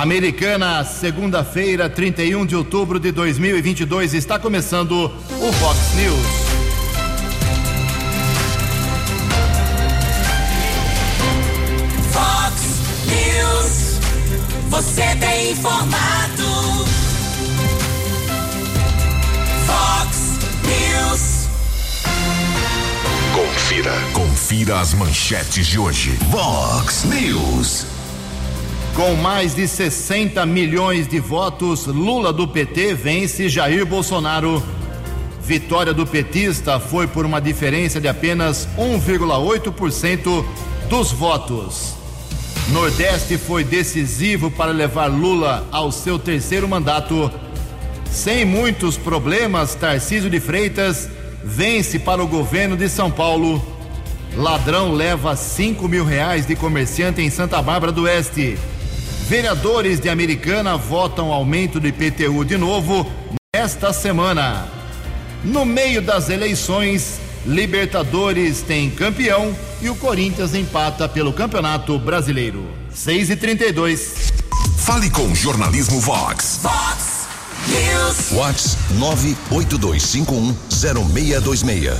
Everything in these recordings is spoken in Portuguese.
Americana, segunda-feira, 31 de outubro de 2022, está começando o Fox News. Fox News. Você tem informado. Fox News. Confira. Confira as manchetes de hoje. Vox News. Com mais de 60 milhões de votos, Lula do PT vence Jair Bolsonaro. Vitória do petista foi por uma diferença de apenas 1,8% dos votos. Nordeste foi decisivo para levar Lula ao seu terceiro mandato. Sem muitos problemas, Tarcísio de Freitas vence para o governo de São Paulo. Ladrão leva 5 mil reais de comerciante em Santa Bárbara do Oeste. Vereadores de Americana votam aumento do IPTU de novo nesta semana. No meio das eleições, Libertadores tem campeão e o Corinthians empata pelo Campeonato Brasileiro. 6 e 32 Fale com o Jornalismo Vox. Fox News. Vox 982510626.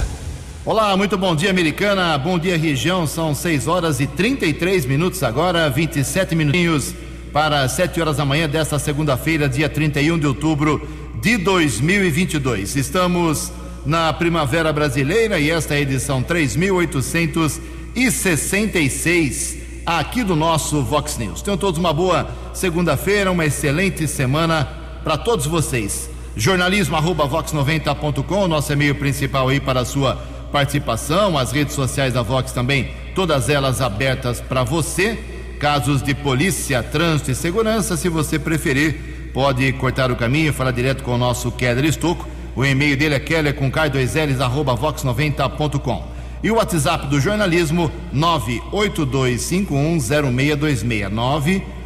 Olá, muito bom dia, Americana. Bom dia, região. São 6 horas e 33 minutos agora, 27 minutinhos para 7 horas da manhã desta segunda-feira, dia 31 de outubro de 2022. Estamos na Primavera Brasileira e esta é a edição 3866 aqui do nosso Vox News. Tenham todos uma boa segunda-feira, uma excelente semana para todos vocês. Jornalismo arroba vox90.com, nosso e-mail principal aí para a sua participação, as redes sociais da Vox também, todas elas abertas para você. Casos de polícia, trânsito e segurança, se você preferir, pode cortar o caminho, falar direto com o nosso Keller Estocco. O e-mail dele é keller com k2ls arroba vox90.com. E o WhatsApp do jornalismo 982510626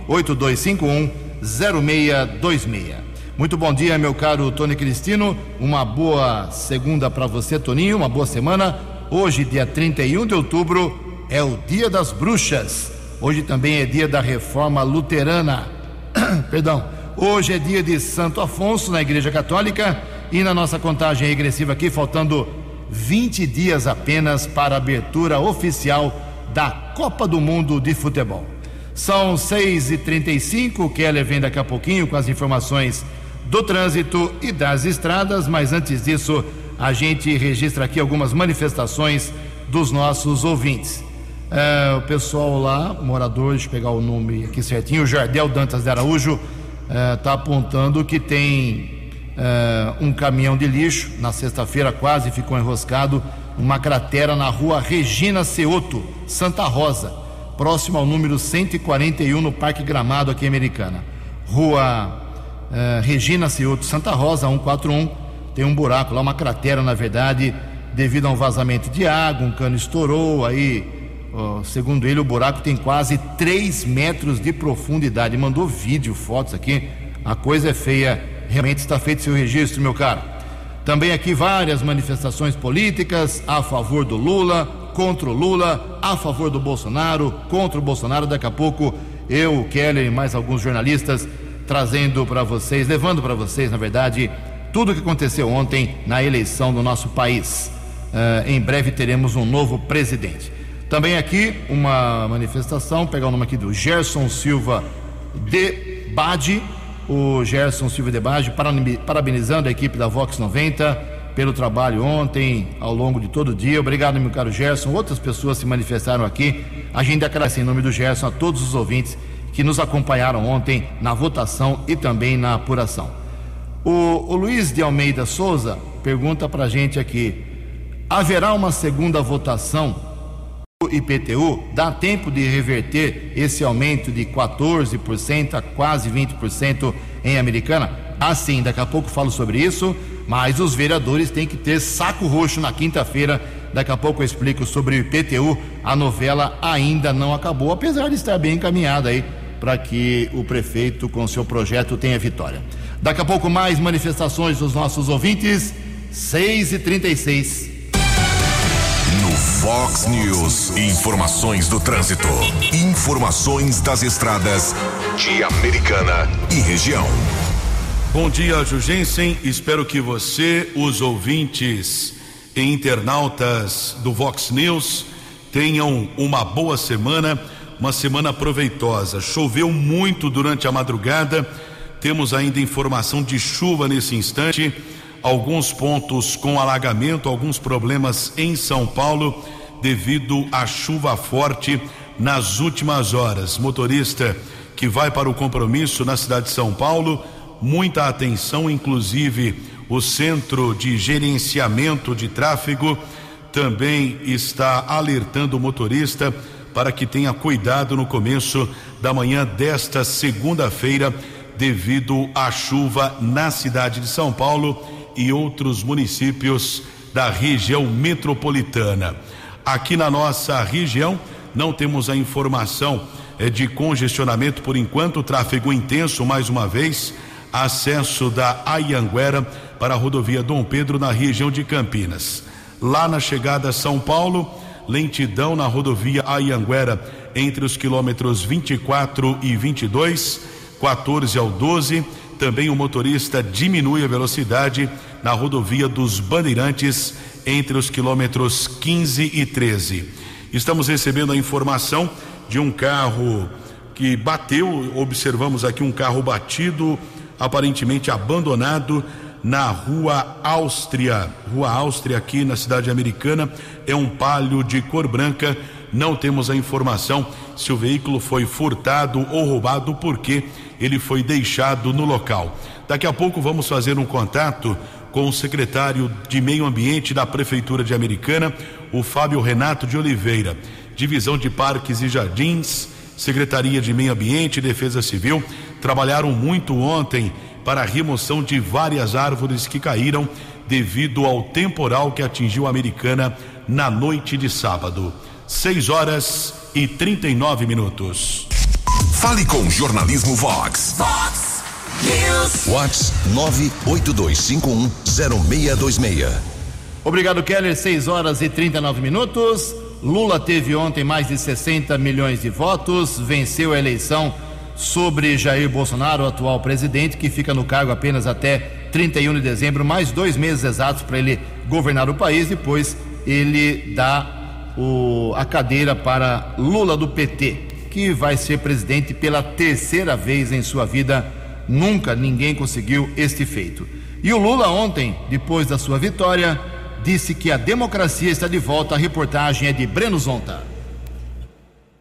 982510626. Muito bom dia, meu caro Tony Cristino. Uma boa segunda para você, Toninho. Uma boa semana. Hoje, dia 31 de outubro, é o Dia das Bruxas. Hoje também é dia da Reforma Luterana. Perdão. Hoje é dia de Santo Afonso na Igreja Católica e na nossa contagem regressiva aqui, faltando 20 dias apenas para a abertura oficial da Copa do Mundo de Futebol. São 6h35, o Keller vem daqui a pouquinho com as informações do trânsito e das estradas, mas antes disso, a gente registra aqui algumas manifestações dos nossos ouvintes. É, o pessoal lá, morador, deixa eu pegar o nome aqui certinho, o Jardel Dantas de Araújo, está apontando que tem é, um caminhão de lixo, na sexta-feira quase ficou enroscado, uma cratera na rua Regina Ceoto, Santa Rosa, próximo ao número 141 no Parque Gramado aqui em Americana. Rua é, Regina Ceoto, Santa Rosa, 141, tem um buraco lá, uma cratera na verdade, devido a um vazamento de água, um cano estourou, aí segundo ele, o buraco tem quase 3 metros de profundidade. Mandou vídeo, fotos aqui. A coisa é feia. Realmente está feito seu registro, meu caro. Também aqui várias manifestações políticas a favor do Lula, contra o Lula, a favor do Bolsonaro, contra o Bolsonaro. Daqui a pouco eu, o Keller e mais alguns jornalistas trazendo para vocês, levando para vocês, na verdade, tudo o que aconteceu ontem na eleição do nosso país. Uh, em breve teremos um novo presidente. Também aqui uma manifestação, pegar o nome aqui do Gerson Silva de Bade, o Gerson Silva de Bade, parabenizando a equipe da Vox 90 pelo trabalho ontem, ao longo de todo o dia. Obrigado, meu caro Gerson. Outras pessoas se manifestaram aqui. A gente agradece em nome do Gerson a todos os ouvintes que nos acompanharam ontem na votação e também na apuração. O, o Luiz de Almeida Souza pergunta para a gente aqui: haverá uma segunda votação IPTU, dá tempo de reverter esse aumento de 14% a quase 20% em Americana? Assim, daqui a pouco falo sobre isso, mas os vereadores têm que ter saco roxo na quinta-feira. Daqui a pouco eu explico sobre o IPTU. A novela ainda não acabou, apesar de estar bem encaminhada aí para que o prefeito, com seu projeto, tenha vitória. Daqui a pouco mais manifestações dos nossos ouvintes. 6 e 36 Fox News. Informações do trânsito. Informações das estradas de Americana e região. Bom dia, Jugensen. Espero que você, os ouvintes e internautas do Vox News, tenham uma boa semana, uma semana proveitosa. Choveu muito durante a madrugada, temos ainda informação de chuva nesse instante, alguns pontos com alagamento, alguns problemas em São Paulo devido à chuva forte nas últimas horas. Motorista que vai para o compromisso na cidade de São Paulo, muita atenção, inclusive o Centro de Gerenciamento de Tráfego também está alertando o motorista para que tenha cuidado no começo da manhã desta segunda-feira, devido à chuva na cidade de São Paulo e outros municípios da região metropolitana. Aqui na nossa região, não temos a informação eh, de congestionamento por enquanto, tráfego intenso mais uma vez, acesso da Ayanguera para a rodovia Dom Pedro na região de Campinas. Lá na chegada a São Paulo, lentidão na rodovia Ayanguera entre os quilômetros 24 e 22, 14 ao 12. Também o motorista diminui a velocidade na rodovia dos Bandeirantes entre os quilômetros 15 e 13. Estamos recebendo a informação de um carro que bateu, observamos aqui um carro batido, aparentemente abandonado na Rua Áustria. Rua Áustria, aqui na cidade americana, é um palio de cor branca. Não temos a informação se o veículo foi furtado ou roubado, porque ele foi deixado no local. Daqui a pouco vamos fazer um contato com o secretário de Meio Ambiente da Prefeitura de Americana, o Fábio Renato de Oliveira. Divisão de Parques e Jardins, Secretaria de Meio Ambiente e Defesa Civil trabalharam muito ontem para a remoção de várias árvores que caíram devido ao temporal que atingiu a Americana na noite de sábado. 6 horas e 39 minutos. Fale com Jornalismo Vox. Vox News. Vox 982510626. Obrigado, Keller. 6 horas e 39 minutos. Lula teve ontem mais de 60 milhões de votos, venceu a eleição sobre Jair Bolsonaro, o atual presidente, que fica no cargo apenas até 31 de dezembro, mais dois meses exatos para ele governar o país. Depois ele dá o, a cadeira para Lula do PT, que vai ser presidente pela terceira vez em sua vida. Nunca ninguém conseguiu este feito. E o Lula, ontem, depois da sua vitória, disse que a democracia está de volta. A reportagem é de Breno Zonta.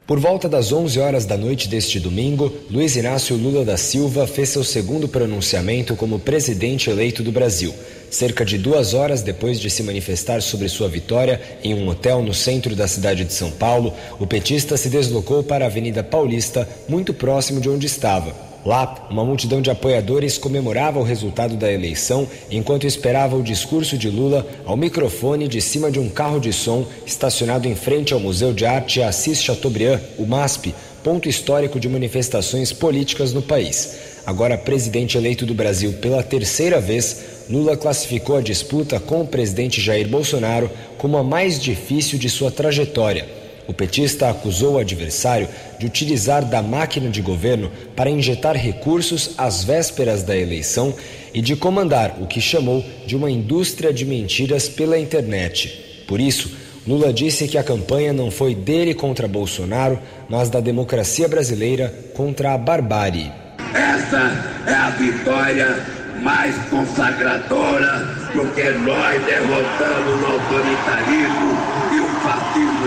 Por volta das 11 horas da noite deste domingo, Luiz Inácio Lula da Silva fez seu segundo pronunciamento como presidente eleito do Brasil. Cerca de duas horas depois de se manifestar sobre sua vitória em um hotel no centro da cidade de São Paulo, o petista se deslocou para a Avenida Paulista, muito próximo de onde estava. Lá, uma multidão de apoiadores comemorava o resultado da eleição enquanto esperava o discurso de Lula ao microfone de cima de um carro de som estacionado em frente ao Museu de Arte Assis Chateaubriand, o MASP, ponto histórico de manifestações políticas no país. Agora presidente eleito do Brasil pela terceira vez, Lula classificou a disputa com o presidente Jair Bolsonaro como a mais difícil de sua trajetória o petista acusou o adversário de utilizar da máquina de governo para injetar recursos às vésperas da eleição e de comandar o que chamou de uma indústria de mentiras pela internet. Por isso, Lula disse que a campanha não foi dele contra Bolsonaro, mas da democracia brasileira contra a barbárie. Essa é a vitória mais consagradora, porque nós derrotamos o autoritarismo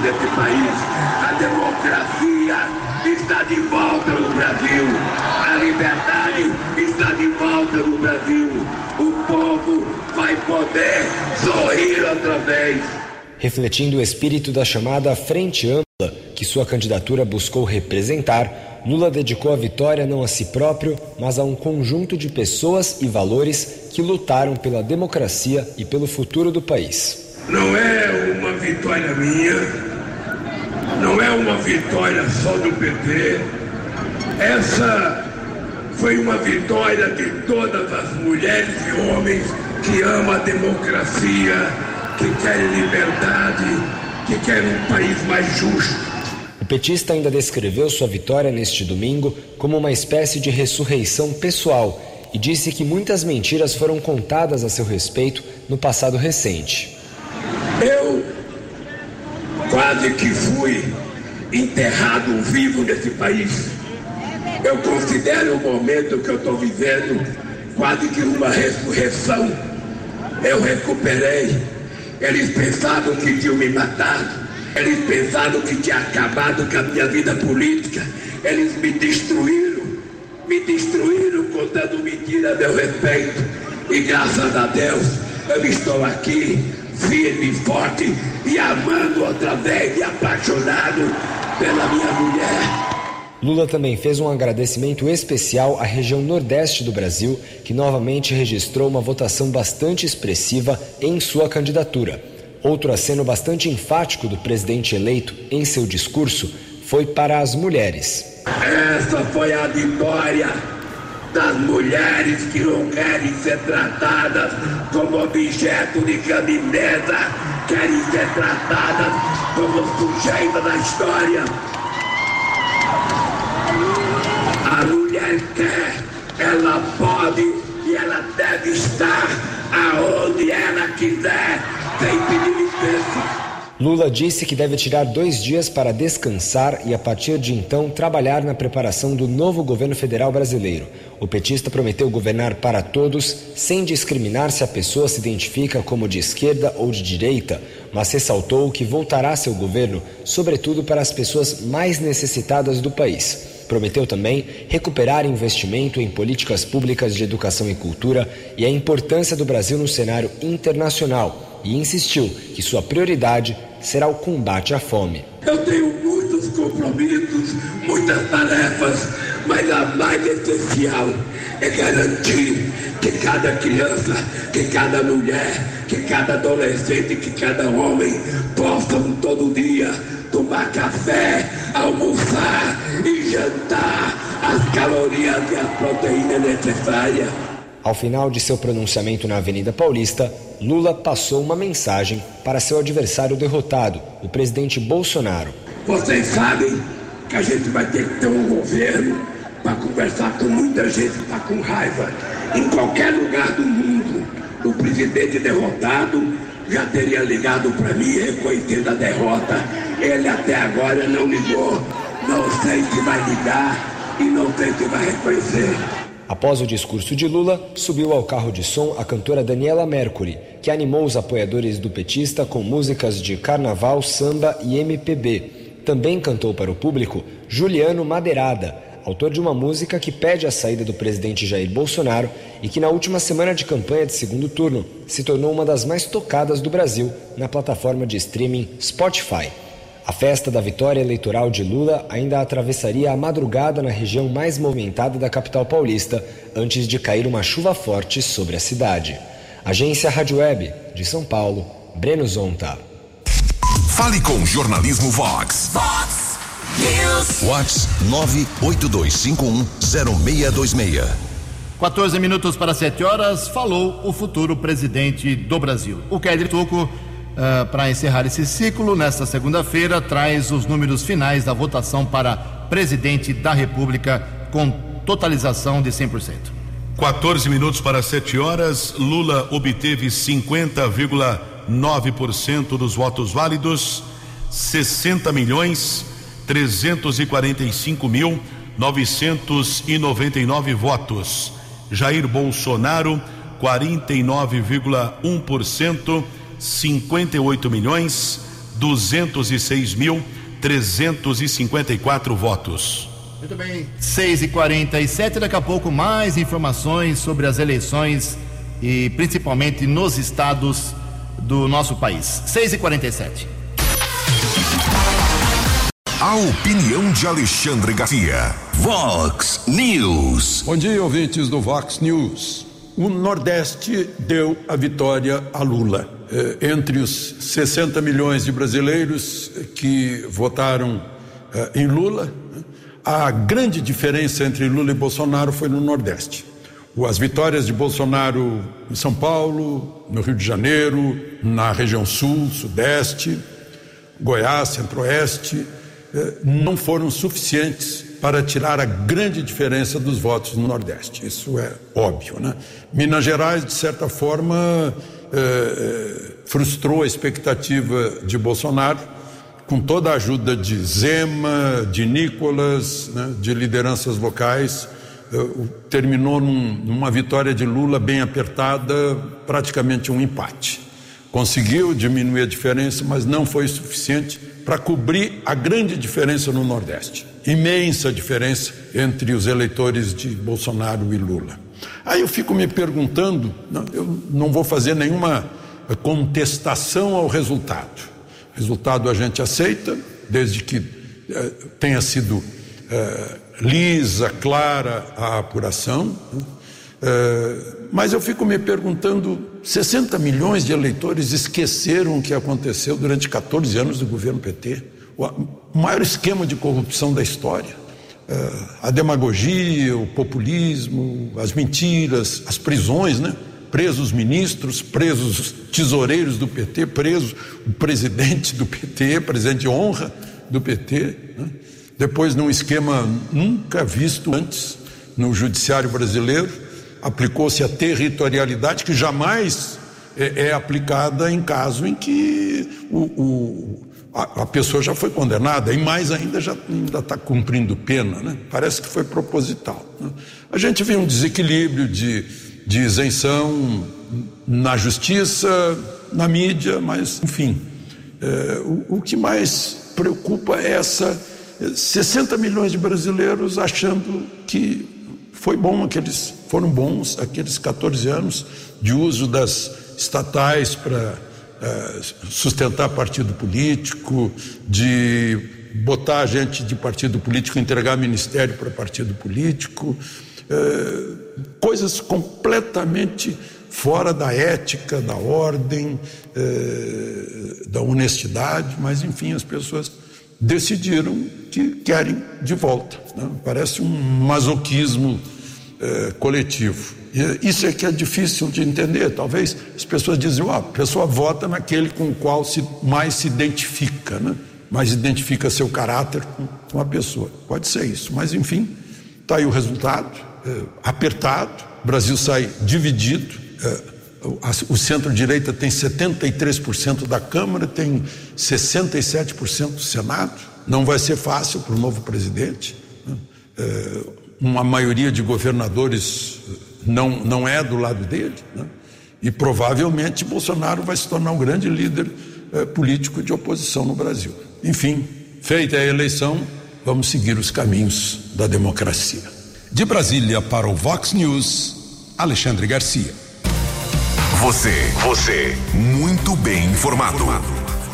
desse país. A democracia está de volta no Brasil. A liberdade está de volta no Brasil. O povo vai poder sorrir outra vez. Refletindo o espírito da chamada Frente Ampla, que sua candidatura buscou representar, Lula dedicou a vitória não a si próprio, mas a um conjunto de pessoas e valores que lutaram pela democracia e pelo futuro do país. Não é uma vitória minha, não é uma vitória só do PT. Essa foi uma vitória de todas as mulheres e homens que amam a democracia, que querem liberdade, que querem um país mais justo petista ainda descreveu sua vitória neste domingo como uma espécie de ressurreição pessoal e disse que muitas mentiras foram contadas a seu respeito no passado recente. Eu quase que fui enterrado vivo nesse país. Eu considero o momento que eu estou vivendo quase que uma ressurreição. Eu recuperei. Eles pensavam que tinham me matado. Eles pensavam que tinha acabado com a minha vida política. Eles me destruíram. Me destruíram contando mentira a meu respeito. E graças a Deus eu estou aqui firme, forte e amando outra vez e apaixonado pela minha mulher. Lula também fez um agradecimento especial à região nordeste do Brasil, que novamente registrou uma votação bastante expressiva em sua candidatura. Outro aceno bastante enfático do presidente eleito em seu discurso foi para as mulheres. Essa foi a vitória das mulheres que não querem ser tratadas como objeto de caminhada, querem ser tratadas como sujeitas da história. A mulher quer, ela pode e ela deve estar aonde ela quiser, sem pedir licença. Lula disse que deve tirar dois dias para descansar e, a partir de então, trabalhar na preparação do novo governo federal brasileiro. O petista prometeu governar para todos, sem discriminar se a pessoa se identifica como de esquerda ou de direita, mas ressaltou que voltará seu governo, sobretudo para as pessoas mais necessitadas do país. Prometeu também recuperar investimento em políticas públicas de educação e cultura e a importância do Brasil no cenário internacional e insistiu que sua prioridade será o combate à fome. Eu tenho muitos compromissos, muitas tarefas, mas a mais essencial é garantir que cada criança, que cada mulher, que cada adolescente, que cada homem possam todo dia tomar café, almoçar e jantar as calorias e as proteínas necessárias. Ao final de seu pronunciamento na Avenida Paulista, Lula passou uma mensagem para seu adversário derrotado, o presidente Bolsonaro. Vocês sabem que a gente vai ter que ter um governo para conversar com muita gente que está com raiva. Em qualquer lugar do mundo, o presidente derrotado já teria ligado para mim reconhecendo a derrota. Ele até agora não ligou. Não sei se vai ligar e não sei se vai reconhecer. Após o discurso de Lula, subiu ao carro de som a cantora Daniela Mercury, que animou os apoiadores do petista com músicas de carnaval, samba e MPB. Também cantou para o público Juliano Madeirada, autor de uma música que pede a saída do presidente Jair Bolsonaro e que na última semana de campanha de segundo turno se tornou uma das mais tocadas do Brasil na plataforma de streaming Spotify. A festa da vitória eleitoral de Lula ainda atravessaria a madrugada na região mais movimentada da capital paulista, antes de cair uma chuva forte sobre a cidade. Agência Rádio Web, de São Paulo, Breno Zonta. Fale com o Jornalismo Vox. Vox News. Vox 982510626. 14 minutos para 7 horas, falou o futuro presidente do Brasil. O Kedri Tuco Uh, para encerrar esse ciclo, nesta segunda-feira, traz os números finais da votação para presidente da República com totalização de 100%. 14 minutos para 7 horas, Lula obteve 50,9% dos votos válidos, 60 milhões 345 mil 999 votos. Jair Bolsonaro 49,1% 58 milhões 206 mil 354 votos. Muito bem. 6 e 47 daqui a pouco mais informações sobre as eleições e principalmente nos estados do nosso país. 6 e 47 A opinião de Alexandre Garcia. Vox News. Bom dia, ouvintes do Vox News. O Nordeste deu a vitória a Lula. Eh, entre os 60 milhões de brasileiros que votaram eh, em Lula, a grande diferença entre Lula e Bolsonaro foi no Nordeste. As vitórias de Bolsonaro em São Paulo, no Rio de Janeiro, na região Sul, Sudeste, Goiás, Centro-Oeste, eh, não foram suficientes para tirar a grande diferença dos votos no Nordeste. Isso é óbvio. Né? Minas Gerais, de certa forma, eh, frustrou a expectativa de Bolsonaro, com toda a ajuda de Zema, de Nicolas, né, de lideranças locais. Eh, terminou num, numa vitória de Lula bem apertada, praticamente um empate. Conseguiu diminuir a diferença, mas não foi suficiente para cobrir a grande diferença no Nordeste imensa diferença entre os eleitores de Bolsonaro e Lula. Aí eu fico me perguntando, eu não vou fazer nenhuma contestação ao resultado. Resultado a gente aceita, desde que eh, tenha sido eh, lisa, clara a apuração. Eh, mas eu fico me perguntando: 60 milhões de eleitores esqueceram o que aconteceu durante 14 anos do governo PT? o maior esquema de corrupção da história. É, a demagogia, o populismo, as mentiras, as prisões, né? Presos ministros, presos tesoureiros do PT, preso o presidente do PT, presidente de honra do PT. Né? Depois, num esquema nunca visto antes no judiciário brasileiro, aplicou-se a territorialidade que jamais é, é, aplicada em caso em que o, o a, pessoa já foi condenada e mais ainda já ainda está cumprindo pena, né? Parece que foi proposital. Né? A gente vê um desequilíbrio de, de isenção na justiça, na mídia, mas enfim, é, o, o que mais preocupa é essa 60 milhões de brasileiros achando que foi bom aqueles foram bons aqueles 14 anos de uso das estatais para é, sustentar partido político, de botar gente de partido político, entregar ministério para partido político, é, coisas completamente fora da ética, da ordem, é, da honestidade, mas enfim, as pessoas decidiram que querem de volta. Né? Parece um masoquismo coletivo. Isso é que é difícil de entender. Talvez as pessoas dizem, ó, a pessoa vota naquele com o qual se mais se identifica, né? mais identifica seu caráter com, com a pessoa. Pode ser isso, mas enfim, está aí o resultado, é, apertado, o Brasil sai dividido, é, o centro-direita tem 73% da Câmara, tem 67% do Senado. Não vai ser fácil para o novo presidente. Né? É, uma maioria de governadores não, não é do lado dele. Né? E provavelmente Bolsonaro vai se tornar um grande líder eh, político de oposição no Brasil. Enfim, feita a eleição, vamos seguir os caminhos da democracia. De Brasília para o Vox News, Alexandre Garcia. Você, você, muito bem informado.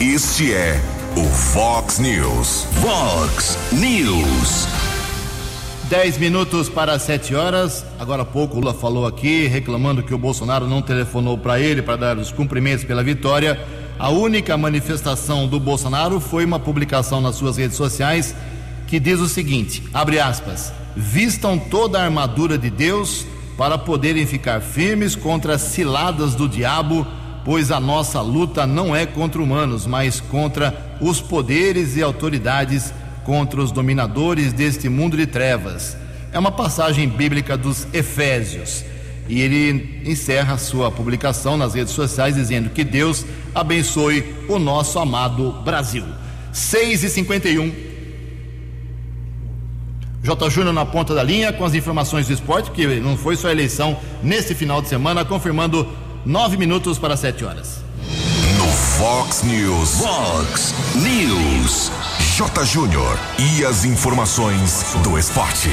Este é o Vox News. Vox News. 10 minutos para 7 horas. Agora há pouco Lula falou aqui, reclamando que o Bolsonaro não telefonou para ele para dar os cumprimentos pela vitória. A única manifestação do Bolsonaro foi uma publicação nas suas redes sociais que diz o seguinte: abre aspas, vistam toda a armadura de Deus para poderem ficar firmes contra as ciladas do diabo, pois a nossa luta não é contra humanos, mas contra os poderes e autoridades contra os dominadores deste mundo de trevas. É uma passagem bíblica dos Efésios. E ele encerra sua publicação nas redes sociais dizendo que Deus abençoe o nosso amado Brasil. 6 e 51 J. Júnior na ponta da linha com as informações do esporte, que não foi sua eleição nesse final de semana, confirmando nove minutos para sete horas. No Fox News. Fox News. J. Júnior e as informações do esporte.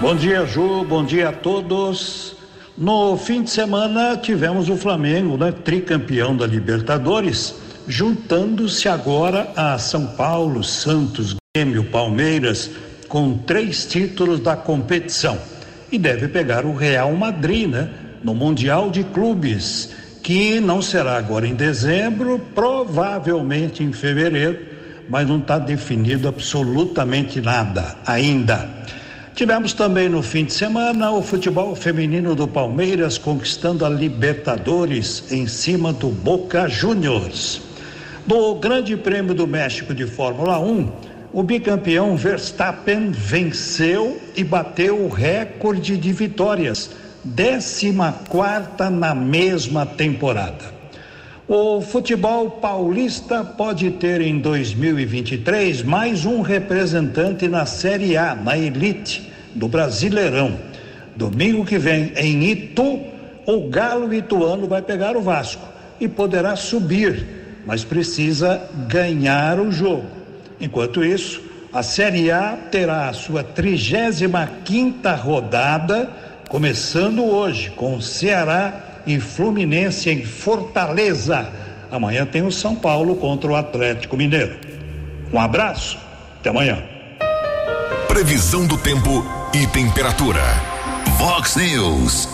Bom dia, Ju. Bom dia a todos. No fim de semana tivemos o Flamengo, né, tricampeão da Libertadores, juntando-se agora a São Paulo, Santos, Grêmio, Palmeiras, com três títulos da competição. E deve pegar o Real Madrid, né, no Mundial de Clubes, que não será agora em dezembro, provavelmente em fevereiro mas não está definido absolutamente nada ainda. Tivemos também no fim de semana o futebol feminino do Palmeiras conquistando a Libertadores em cima do Boca Juniors. No Grande Prêmio do México de Fórmula 1, o bicampeão Verstappen venceu e bateu o recorde de vitórias, 14 quarta na mesma temporada. O futebol paulista pode ter em 2023 mais um representante na Série A, na elite do Brasileirão. Domingo que vem, em Itu, o Galo Ituano vai pegar o Vasco e poderá subir, mas precisa ganhar o jogo. Enquanto isso, a Série A terá a sua 35 quinta rodada, começando hoje com Ceará e Fluminense em Fortaleza. Amanhã tem o São Paulo contra o Atlético Mineiro. Um abraço, até amanhã. Previsão do tempo e temperatura. Vox News.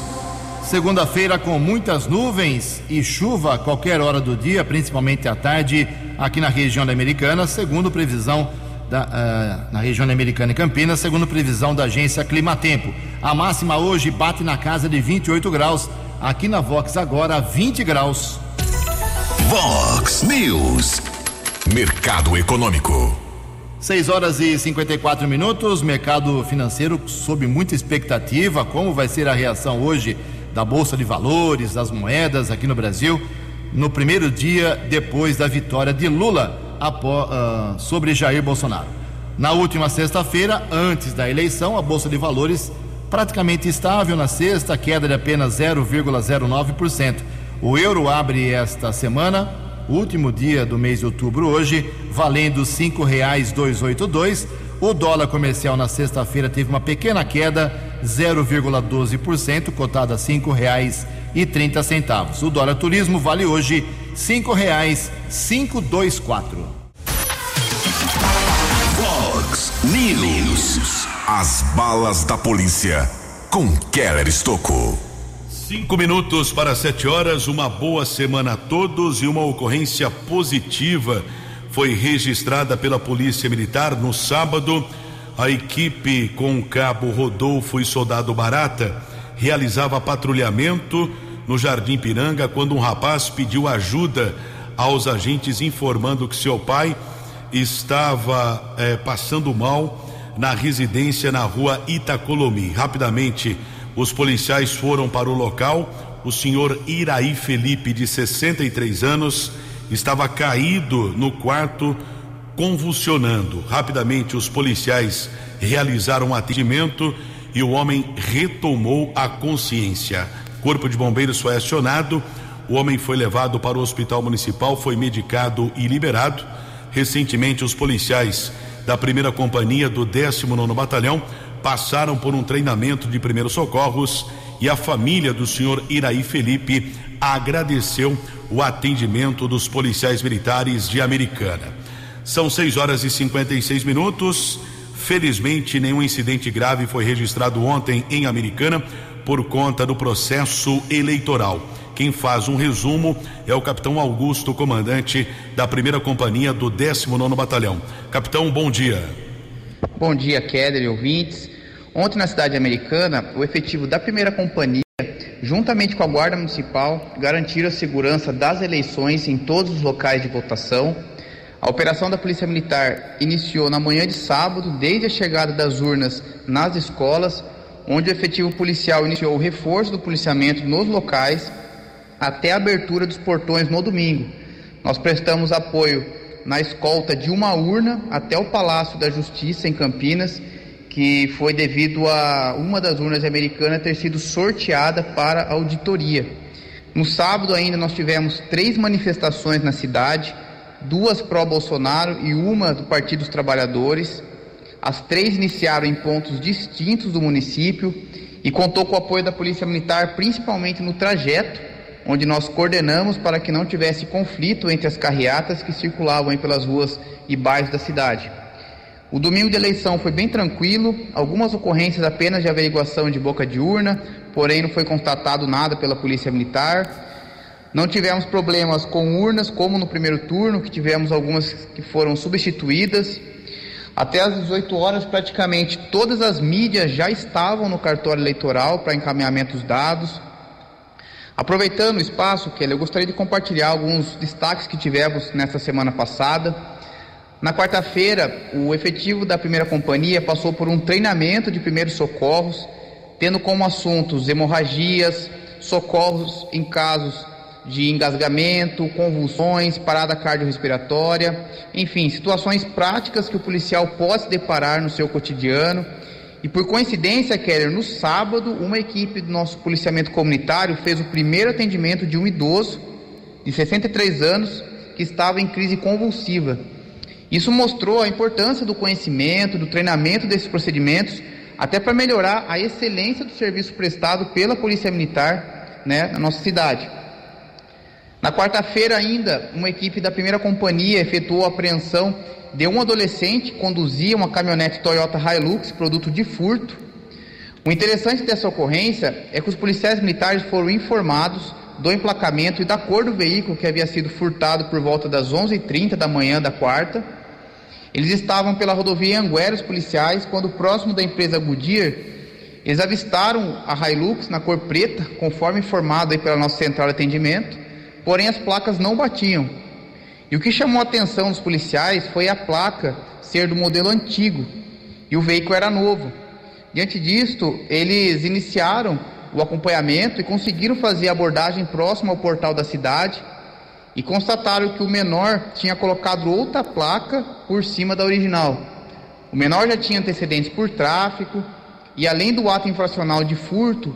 Segunda-feira com muitas nuvens e chuva a qualquer hora do dia, principalmente à tarde, aqui na região da Americana, segundo previsão da, uh, na região da Americana e Campinas, segundo previsão da agência Climatempo. A máxima hoje bate na casa de 28 graus Aqui na Vox agora 20 graus. Vox News. Mercado Econômico. 6 horas e 54 minutos. Mercado financeiro sob muita expectativa. Como vai ser a reação hoje da Bolsa de Valores, das moedas aqui no Brasil, no primeiro dia depois da vitória de Lula uh, sobre Jair Bolsonaro. Na última sexta-feira, antes da eleição, a Bolsa de Valores praticamente estável na sexta, queda de apenas 0,09%. O euro abre esta semana, último dia do mês de outubro hoje, valendo R$ 5,282. O dólar comercial na sexta-feira teve uma pequena queda, 0,12%, cotado a R$ 5,30. O dólar turismo vale hoje R$ 5,524. Fox News. As balas da polícia com Keller Estocou. Cinco minutos para sete horas. Uma boa semana a todos e uma ocorrência positiva foi registrada pela Polícia Militar no sábado. A equipe com o cabo Rodolfo e soldado Barata realizava patrulhamento no Jardim Piranga quando um rapaz pediu ajuda aos agentes informando que seu pai estava eh, passando mal na residência na rua Itacolomi. Rapidamente, os policiais foram para o local. O senhor Iraí Felipe, de 63 anos, estava caído no quarto, convulsionando. Rapidamente, os policiais realizaram um atendimento e o homem retomou a consciência. Corpo de Bombeiros foi acionado. O homem foi levado para o hospital municipal, foi medicado e liberado. Recentemente, os policiais da primeira companhia do 19 Batalhão passaram por um treinamento de primeiros socorros e a família do senhor Iraí Felipe agradeceu o atendimento dos policiais militares de Americana. São 6 horas e 56 minutos. Felizmente, nenhum incidente grave foi registrado ontem em Americana por conta do processo eleitoral. Quem faz um resumo é o capitão Augusto, comandante da primeira companhia do 19 Batalhão. Capitão, bom dia. Bom dia, Keller e ouvintes. Ontem na cidade americana, o efetivo da primeira companhia, juntamente com a Guarda Municipal, garantiram a segurança das eleições em todos os locais de votação. A operação da Polícia Militar iniciou na manhã de sábado, desde a chegada das urnas nas escolas, onde o efetivo policial iniciou o reforço do policiamento nos locais até a abertura dos portões no domingo. Nós prestamos apoio na escolta de uma urna até o Palácio da Justiça em Campinas, que foi devido a uma das urnas americanas ter sido sorteada para auditoria. No sábado ainda nós tivemos três manifestações na cidade, duas pró-Bolsonaro e uma do Partido dos Trabalhadores. As três iniciaram em pontos distintos do município e contou com o apoio da Polícia Militar, principalmente no trajeto onde nós coordenamos para que não tivesse conflito entre as carreatas que circulavam pelas ruas e bairros da cidade. O domingo de eleição foi bem tranquilo, algumas ocorrências apenas de averiguação de boca de urna, porém não foi constatado nada pela Polícia Militar. Não tivemos problemas com urnas, como no primeiro turno, que tivemos algumas que foram substituídas. Até às 18 horas, praticamente todas as mídias já estavam no cartório eleitoral para encaminhamento dos dados. Aproveitando o espaço, Kelly, eu gostaria de compartilhar alguns destaques que tivemos nessa semana passada. Na quarta-feira, o efetivo da primeira companhia passou por um treinamento de primeiros socorros, tendo como assuntos hemorragias, socorros em casos de engasgamento, convulsões, parada cardiorrespiratória, enfim, situações práticas que o policial pode se deparar no seu cotidiano. E por coincidência, Keller, no sábado, uma equipe do nosso policiamento comunitário fez o primeiro atendimento de um idoso de 63 anos que estava em crise convulsiva. Isso mostrou a importância do conhecimento, do treinamento desses procedimentos, até para melhorar a excelência do serviço prestado pela Polícia Militar né, na nossa cidade. Na quarta-feira, ainda, uma equipe da primeira companhia efetuou a apreensão de um adolescente que conduzia uma caminhonete Toyota Hilux, produto de furto. O interessante dessa ocorrência é que os policiais militares foram informados do emplacamento e da cor do veículo que havia sido furtado por volta das 11h30 da manhã da quarta. Eles estavam pela rodovia Anguera, os policiais, quando próximo da empresa Goodyear, eles avistaram a Hilux na cor preta, conforme informado pela nossa central de atendimento porém as placas não batiam. E o que chamou a atenção dos policiais foi a placa ser do modelo antigo e o veículo era novo. Diante disto, eles iniciaram o acompanhamento e conseguiram fazer a abordagem próxima ao portal da cidade e constataram que o menor tinha colocado outra placa por cima da original. O menor já tinha antecedentes por tráfico e, além do ato infracional de furto,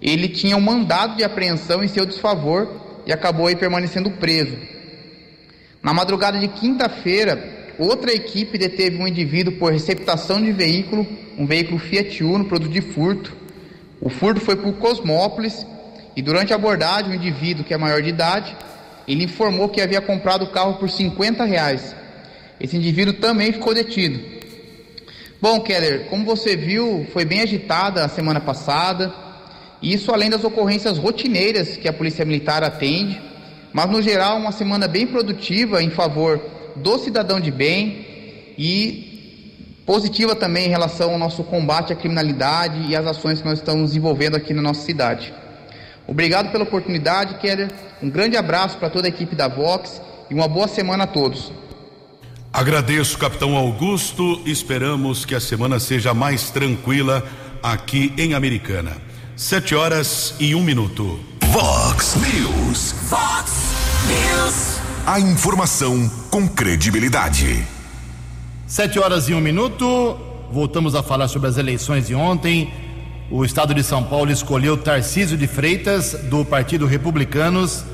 ele tinha um mandado de apreensão em seu desfavor e acabou aí permanecendo preso. Na madrugada de quinta-feira, outra equipe deteve um indivíduo por receptação de veículo, um veículo Fiat Uno, produto de furto. O furto foi por Cosmópolis e durante a abordagem, o indivíduo, que é maior de idade, ele informou que havia comprado o carro por 50 reais. Esse indivíduo também ficou detido. Bom, Keller, como você viu, foi bem agitada a semana passada. Isso além das ocorrências rotineiras que a Polícia Militar atende, mas no geral uma semana bem produtiva em favor do cidadão de bem e positiva também em relação ao nosso combate à criminalidade e às ações que nós estamos desenvolvendo aqui na nossa cidade. Obrigado pela oportunidade, Keller. Um grande abraço para toda a equipe da Vox e uma boa semana a todos. Agradeço, capitão Augusto. Esperamos que a semana seja mais tranquila aqui em Americana. Sete horas e um minuto. Vox News. Vox News. A informação com credibilidade. Sete horas e um minuto. Voltamos a falar sobre as eleições de ontem. O estado de São Paulo escolheu Tarcísio de Freitas, do Partido Republicanos,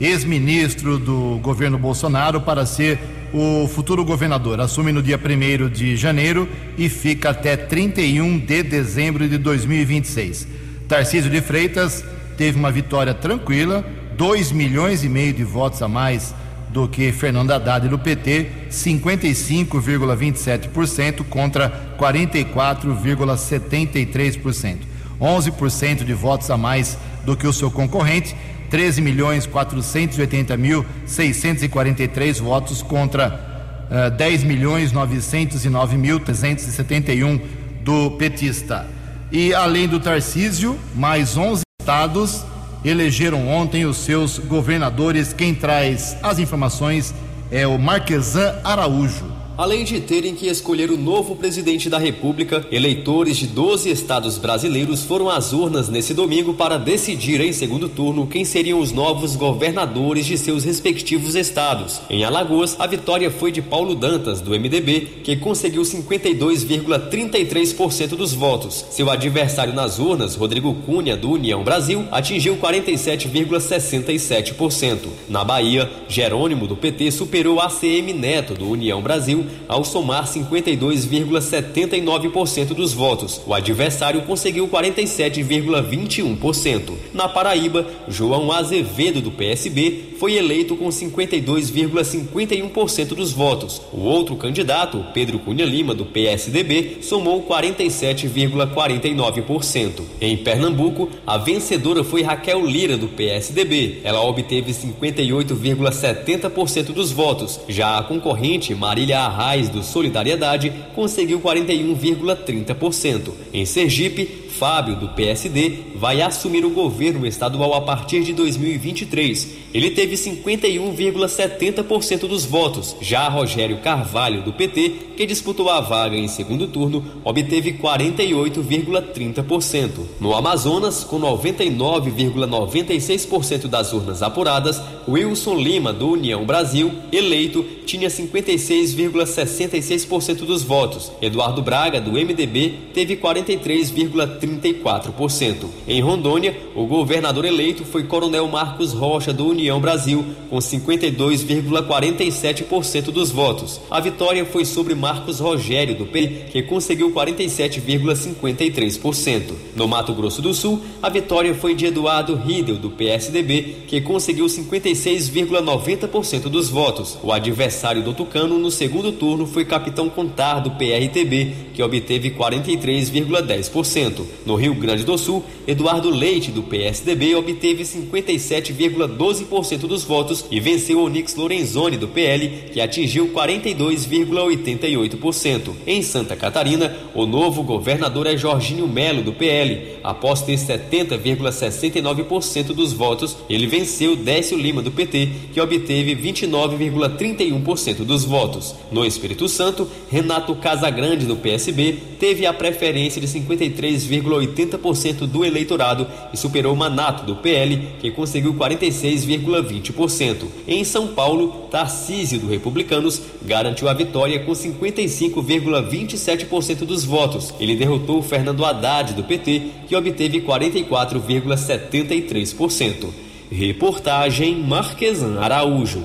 ex-ministro do governo Bolsonaro, para ser o futuro governador. Assume no dia 1 de janeiro e fica até 31 de dezembro de 2026. Tarcísio de Freitas teve uma vitória tranquila, 2 milhões e meio de votos a mais do que Fernando Haddad do PT, 55,27% contra 44,73%. 11% de votos a mais do que o seu concorrente, 13 milhões 480 mil 643 votos contra uh, 10 milhões 909 mil 371 do petista. E além do Tarcísio, mais 11 estados elegeram ontem os seus governadores. Quem traz as informações é o Marquesan Araújo. Além de terem que escolher o novo presidente da República, eleitores de 12 estados brasileiros foram às urnas nesse domingo para decidir em segundo turno quem seriam os novos governadores de seus respectivos estados. Em Alagoas, a vitória foi de Paulo Dantas, do MDB, que conseguiu 52,33% dos votos. Seu adversário nas urnas, Rodrigo Cunha, do União Brasil, atingiu 47,67%. Na Bahia, Jerônimo, do PT, superou ACM Neto, do União Brasil, ao somar 52,79% dos votos. O adversário conseguiu 47,21%. Na Paraíba, João Azevedo, do PSB, foi eleito com 52,51% dos votos. O outro candidato, Pedro Cunha Lima, do PSDB, somou 47,49%. Em Pernambuco, a vencedora foi Raquel Lira, do PSDB. Ela obteve 58,70% dos votos. Já a concorrente, Marília Arraiz do Solidariedade conseguiu 41,30%. Em Sergipe, Fábio, do PSD, vai assumir o governo estadual a partir de 2023. Ele teve 51,70% dos votos. Já Rogério Carvalho, do PT, que disputou a vaga em segundo turno, obteve 48,30%. No Amazonas, com 99,96% das urnas apuradas, Wilson Lima, do União Brasil, eleito, tinha 56,66% dos votos. Eduardo Braga, do MDB, teve 43,34%. Em Rondônia, o governador eleito foi Coronel Marcos Rocha, do União Brasil, com 52,47% dos votos. A vitória foi sobre Marcos Rogério, do PEI, que conseguiu 47,53%. No Mato Grosso do Sul, a vitória foi de Eduardo Riedel, do PSDB, que conseguiu 56,90% dos votos. O adversário do Tucano no segundo turno foi Capitão Contar, do PRTB, que obteve 43,10%. No Rio Grande do Sul, Eduardo Leite, do PSDB, obteve 57,12% dos votos e venceu Onix Lorenzoni, do PL, que atingiu 42,88%. Em Santa Catarina, o novo governador é Jorginho Melo, do PL. Após ter 70,69% dos votos, ele venceu Décio Lima, do PT, que obteve 29,31% dos votos. No Espírito Santo, Renato Casagrande, do PSB, teve a preferência de 53,80% do eleitorado e superou Manato, do PL, que conseguiu 46,20%. Em São Paulo, Tarcísio, do Republicanos, garantiu a vitória com 55,27% dos votos. Ele derrotou Fernando Haddad, do PT, que obteve 44,73%. Reportagem Marquesan Araújo.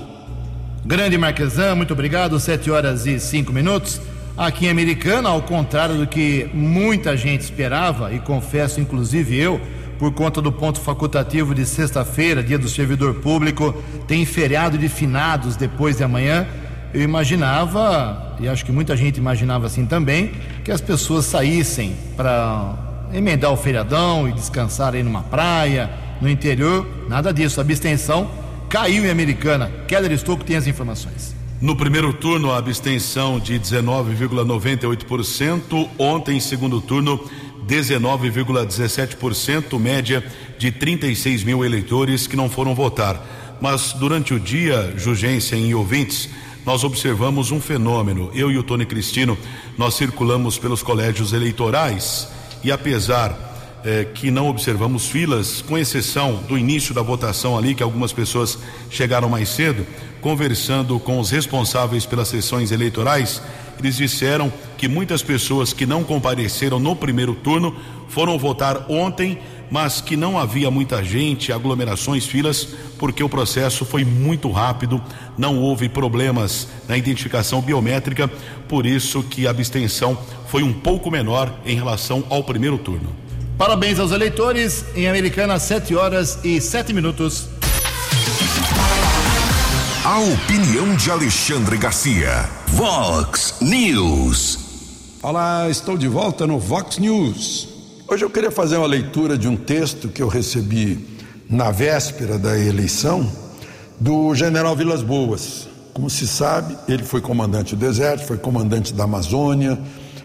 Grande Marquesan, muito obrigado. 7 horas e 5 minutos. Aqui em Americana, ao contrário do que muita gente esperava, e confesso, inclusive eu, por conta do ponto facultativo de sexta-feira, dia do servidor público, tem feriado de finados depois de amanhã. Eu imaginava, e acho que muita gente imaginava assim também, que as pessoas saíssem para emendar o feriadão e descansar aí numa praia, no interior. Nada disso. A abstenção caiu em Americana. Keller Estouco tem as informações. No primeiro turno, a abstenção de 19,98%. Ontem, segundo turno, 19,17%, média de 36 mil eleitores que não foram votar. Mas durante o dia, Jugência e ouvintes, nós observamos um fenômeno. Eu e o Tony Cristino, nós circulamos pelos colégios eleitorais e apesar eh, que não observamos filas, com exceção do início da votação ali, que algumas pessoas chegaram mais cedo, conversando com os responsáveis pelas sessões eleitorais, eles disseram que muitas pessoas que não compareceram no primeiro turno foram votar ontem, mas que não havia muita gente, aglomerações, filas, porque o processo foi muito rápido, não houve problemas na identificação biométrica, por isso que a abstenção foi um pouco menor em relação ao primeiro turno. Parabéns aos eleitores. Em Americana, 7 horas e 7 minutos. A opinião de Alexandre Garcia. Vox News. Olá, estou de volta no Vox News. Hoje eu queria fazer uma leitura de um texto que eu recebi na véspera da eleição do general Vilas Boas. Como se sabe, ele foi comandante do Exército, foi comandante da Amazônia,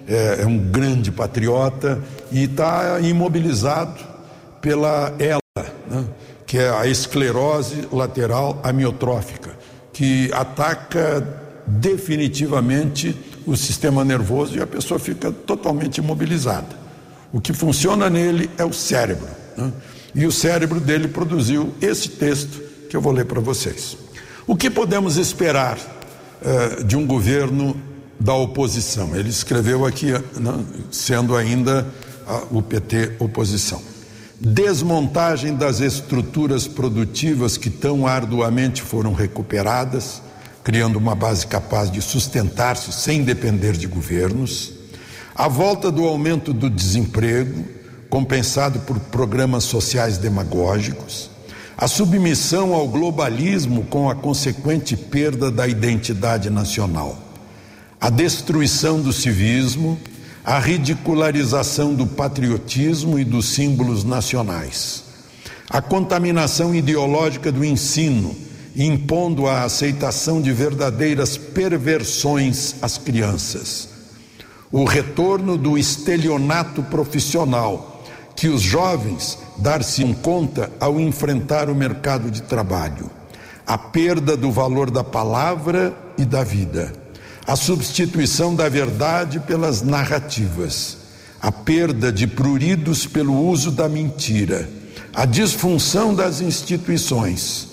é, é um grande patriota e está imobilizado pela ELA, né, que é a esclerose lateral amiotrófica, que ataca definitivamente o sistema nervoso e a pessoa fica totalmente imobilizada. O que funciona nele é o cérebro. Né? E o cérebro dele produziu esse texto que eu vou ler para vocês. O que podemos esperar uh, de um governo da oposição? Ele escreveu aqui, né, sendo ainda uh, o PT oposição. Desmontagem das estruturas produtivas que tão arduamente foram recuperadas, criando uma base capaz de sustentar-se sem depender de governos. A volta do aumento do desemprego, compensado por programas sociais demagógicos, a submissão ao globalismo com a consequente perda da identidade nacional, a destruição do civismo, a ridicularização do patriotismo e dos símbolos nacionais, a contaminação ideológica do ensino impondo a aceitação de verdadeiras perversões às crianças. O retorno do estelionato profissional, que os jovens dar-se conta ao enfrentar o mercado de trabalho. A perda do valor da palavra e da vida. A substituição da verdade pelas narrativas. A perda de pruridos pelo uso da mentira. A disfunção das instituições.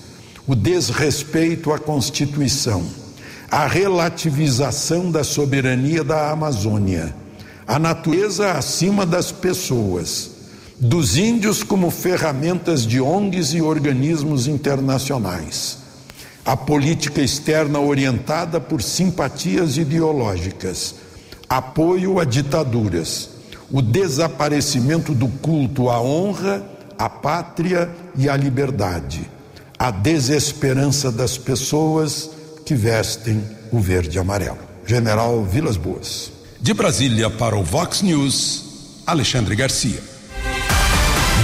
O desrespeito à Constituição, a relativização da soberania da Amazônia, a natureza acima das pessoas, dos índios como ferramentas de ONGs e organismos internacionais, a política externa orientada por simpatias ideológicas, apoio a ditaduras, o desaparecimento do culto à honra, à pátria e à liberdade a desesperança das pessoas que vestem o verde e amarelo. General Vilas Boas. De Brasília para o Vox News, Alexandre Garcia.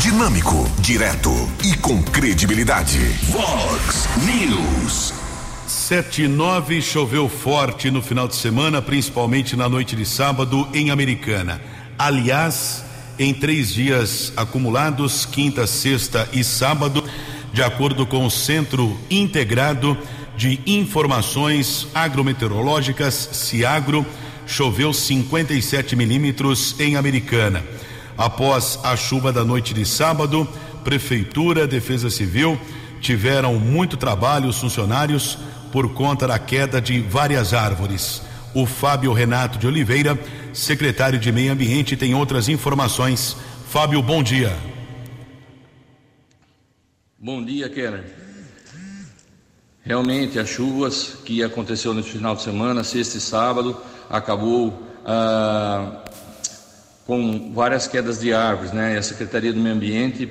Dinâmico, direto e com credibilidade. Vox News. Sete e nove choveu forte no final de semana, principalmente na noite de sábado em Americana. Aliás, em três dias acumulados, quinta, sexta e sábado, de acordo com o Centro Integrado de Informações Agrometeorológicas, CIAGRO, choveu 57 milímetros em Americana. Após a chuva da noite de sábado, Prefeitura, Defesa Civil tiveram muito trabalho os funcionários por conta da queda de várias árvores. O Fábio Renato de Oliveira, secretário de Meio Ambiente, tem outras informações. Fábio, bom dia. Bom dia, Keller. Realmente, as chuvas que aconteceu nesse final de semana, sexta e sábado, acabou ah, com várias quedas de árvores, né? E a Secretaria do Meio Ambiente,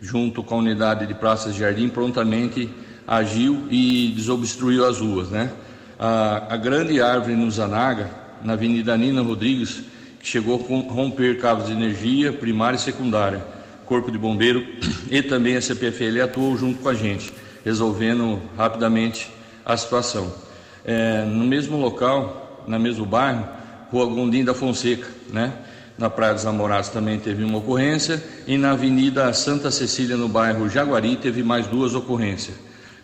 junto com a unidade de praças de jardim, prontamente agiu e desobstruiu as ruas, né? a grande árvore no Zanaga, na Avenida Nina Rodrigues, que chegou a romper cabos de energia primária e secundária Corpo de Bombeiro e também a CPFL atuou junto com a gente, resolvendo rapidamente a situação. É, no mesmo local, no mesmo bairro, Rua Gondim da Fonseca, né? Na Praia dos Namorados também teve uma ocorrência e na Avenida Santa Cecília, no bairro Jaguari, teve mais duas ocorrências.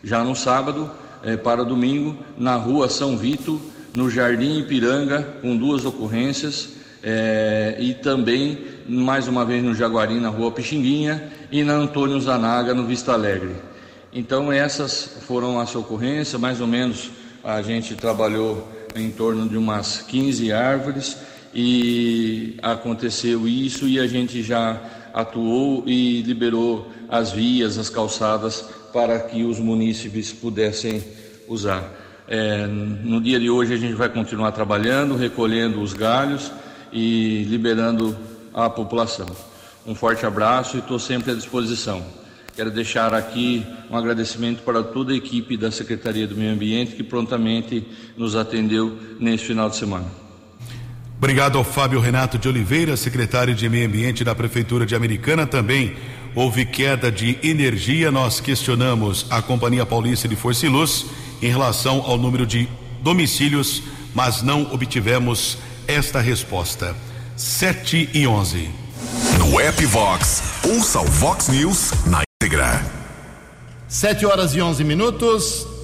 Já no sábado, é, para domingo, na Rua São Vito, no Jardim Ipiranga, com duas ocorrências é, e também mais uma vez no Jaguari, na Rua Pixinguinha, e na Antônio Zanaga, no Vista Alegre. Então, essas foram as ocorrências, mais ou menos a gente trabalhou em torno de umas 15 árvores e aconteceu isso e a gente já atuou e liberou as vias, as calçadas para que os munícipes pudessem usar. É, no dia de hoje a gente vai continuar trabalhando, recolhendo os galhos e liberando a população. Um forte abraço e estou sempre à disposição. Quero deixar aqui um agradecimento para toda a equipe da Secretaria do Meio Ambiente que prontamente nos atendeu neste final de semana. Obrigado ao Fábio Renato de Oliveira, secretário de Meio Ambiente da Prefeitura de Americana. Também houve queda de energia. Nós questionamos a Companhia Paulista de Força e Luz em relação ao número de domicílios, mas não obtivemos esta resposta. 7 e 11. No app Vox, ouça o Vox News na íntegra. 7 horas e 11 minutos.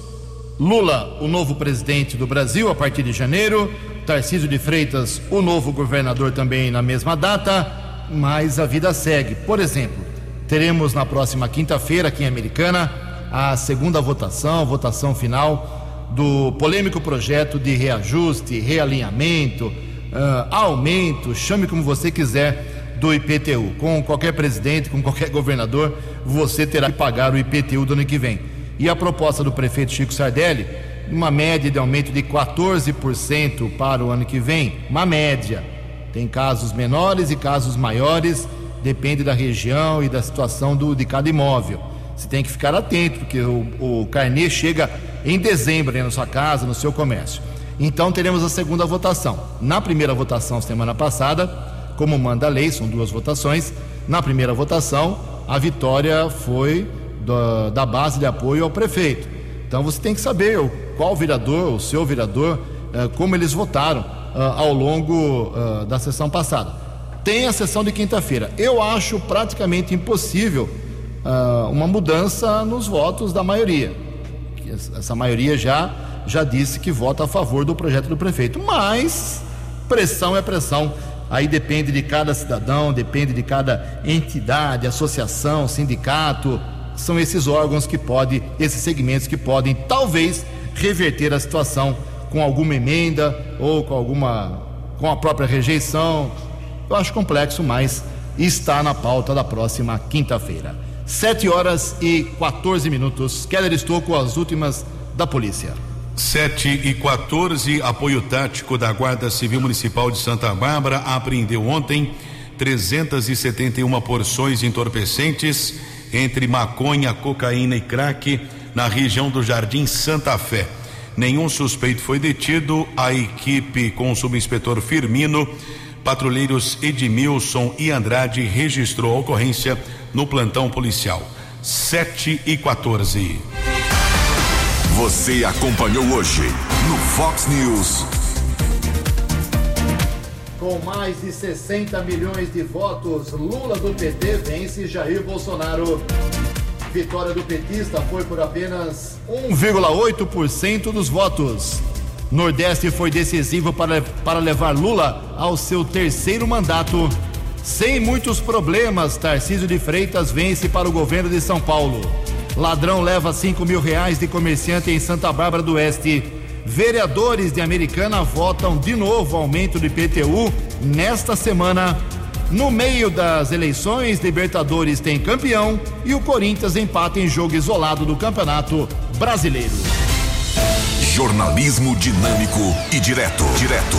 Lula, o novo presidente do Brasil a partir de janeiro. Tarcísio de Freitas, o novo governador também na mesma data. Mas a vida segue. Por exemplo, teremos na próxima quinta-feira aqui em Americana a segunda votação, votação final do polêmico projeto de reajuste, realinhamento uh, aumento, chame como você quiser, do IPTU. Com qualquer presidente, com qualquer governador, você terá que pagar o IPTU do ano que vem. E a proposta do prefeito Chico Sardelli, uma média de aumento de 14% para o ano que vem, uma média. Tem casos menores e casos maiores, depende da região e da situação do, de cada imóvel. Você tem que ficar atento, porque o, o carnê chega em dezembro né, na sua casa, no seu comércio. Então teremos a segunda votação. Na primeira votação, semana passada, como manda a lei, são duas votações. Na primeira votação, a vitória foi da, da base de apoio ao prefeito. Então você tem que saber qual vereador, o seu vereador, uh, como eles votaram uh, ao longo uh, da sessão passada. Tem a sessão de quinta-feira. Eu acho praticamente impossível uma mudança nos votos da maioria. Essa maioria já já disse que vota a favor do projeto do prefeito, mas pressão é pressão. Aí depende de cada cidadão, depende de cada entidade, associação, sindicato, são esses órgãos que podem, esses segmentos que podem talvez reverter a situação com alguma emenda ou com alguma com a própria rejeição. Eu acho complexo, mas está na pauta da próxima quinta-feira. 7 horas e 14 minutos. Keller estou com as últimas da polícia. 7 e 14, apoio tático da Guarda Civil Municipal de Santa Bárbara apreendeu ontem 371 porções entorpecentes entre maconha, cocaína e crack na região do Jardim Santa Fé. Nenhum suspeito foi detido. A equipe com o subinspetor Firmino, patrulheiros Edmilson e Andrade registrou a ocorrência no plantão policial. 7 e 14. Você acompanhou hoje no Fox News. Com mais de 60 milhões de votos, Lula do PT vence Jair Bolsonaro. Vitória do petista foi por apenas 1,8% dos votos. Nordeste foi decisivo para, para levar Lula ao seu terceiro mandato. Sem muitos problemas, Tarcísio de Freitas vence para o governo de São Paulo. Ladrão leva 5 mil reais de comerciante em Santa Bárbara do Oeste. Vereadores de Americana votam de novo aumento do IPTU nesta semana. No meio das eleições, Libertadores tem campeão e o Corinthians empata em jogo isolado do Campeonato Brasileiro. Jornalismo dinâmico e direto. Direto.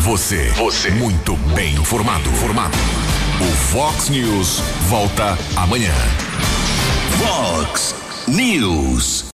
Você. Você. Muito bem informado. Formado. O Fox News volta amanhã. Fox News.